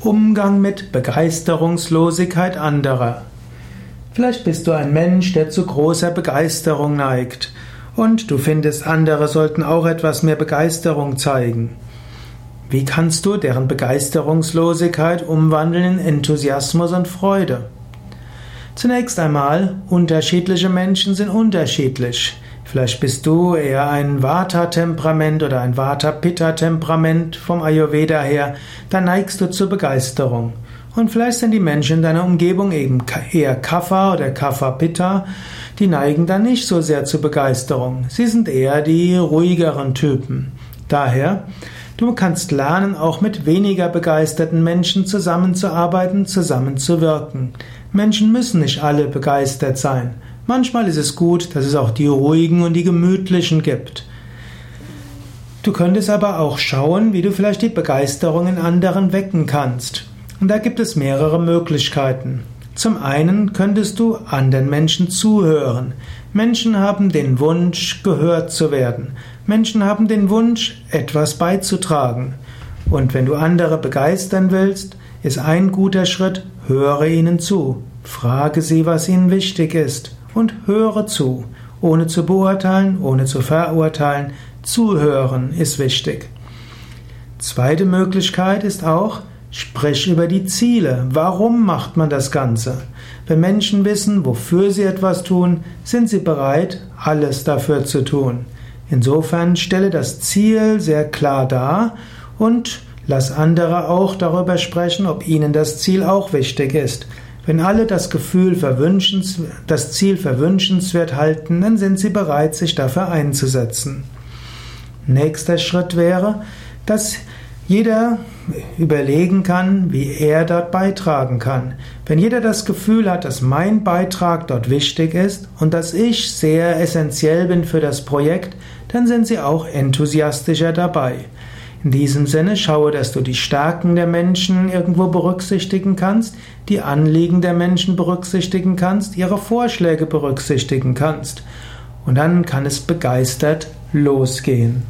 Umgang mit Begeisterungslosigkeit anderer. Vielleicht bist du ein Mensch, der zu großer Begeisterung neigt und du findest, andere sollten auch etwas mehr Begeisterung zeigen. Wie kannst du deren Begeisterungslosigkeit umwandeln in Enthusiasmus und Freude? Zunächst einmal, unterschiedliche Menschen sind unterschiedlich. Vielleicht bist du eher ein Vata-Temperament oder ein Vata-Pitta-Temperament vom Ayurveda her, dann neigst du zur Begeisterung. Und vielleicht sind die Menschen in deiner Umgebung eben eher Kapha oder Kapha-Pitta, die neigen dann nicht so sehr zur Begeisterung. Sie sind eher die ruhigeren Typen. Daher, du kannst lernen, auch mit weniger begeisterten Menschen zusammenzuarbeiten, zusammenzuwirken. Menschen müssen nicht alle begeistert sein. Manchmal ist es gut, dass es auch die ruhigen und die gemütlichen gibt. Du könntest aber auch schauen, wie du vielleicht die Begeisterung in anderen wecken kannst. Und da gibt es mehrere Möglichkeiten. Zum einen könntest du anderen Menschen zuhören. Menschen haben den Wunsch, gehört zu werden. Menschen haben den Wunsch, etwas beizutragen. Und wenn du andere begeistern willst, ist ein guter Schritt, höre ihnen zu. Frage sie, was ihnen wichtig ist und höre zu, ohne zu beurteilen, ohne zu verurteilen. Zuhören ist wichtig. Zweite Möglichkeit ist auch, sprich über die Ziele. Warum macht man das Ganze? Wenn Menschen wissen, wofür sie etwas tun, sind sie bereit, alles dafür zu tun. Insofern stelle das Ziel sehr klar dar und lass andere auch darüber sprechen, ob ihnen das Ziel auch wichtig ist. Wenn alle das Gefühl verwünschens, das Ziel verwünschenswert halten, dann sind sie bereit, sich dafür einzusetzen. Nächster Schritt wäre, dass jeder überlegen kann, wie er dort beitragen kann. Wenn jeder das Gefühl hat, dass mein Beitrag dort wichtig ist und dass ich sehr essentiell bin für das Projekt, dann sind sie auch enthusiastischer dabei. In diesem Sinne schaue, dass du die Stärken der Menschen irgendwo berücksichtigen kannst, die Anliegen der Menschen berücksichtigen kannst, ihre Vorschläge berücksichtigen kannst. Und dann kann es begeistert losgehen.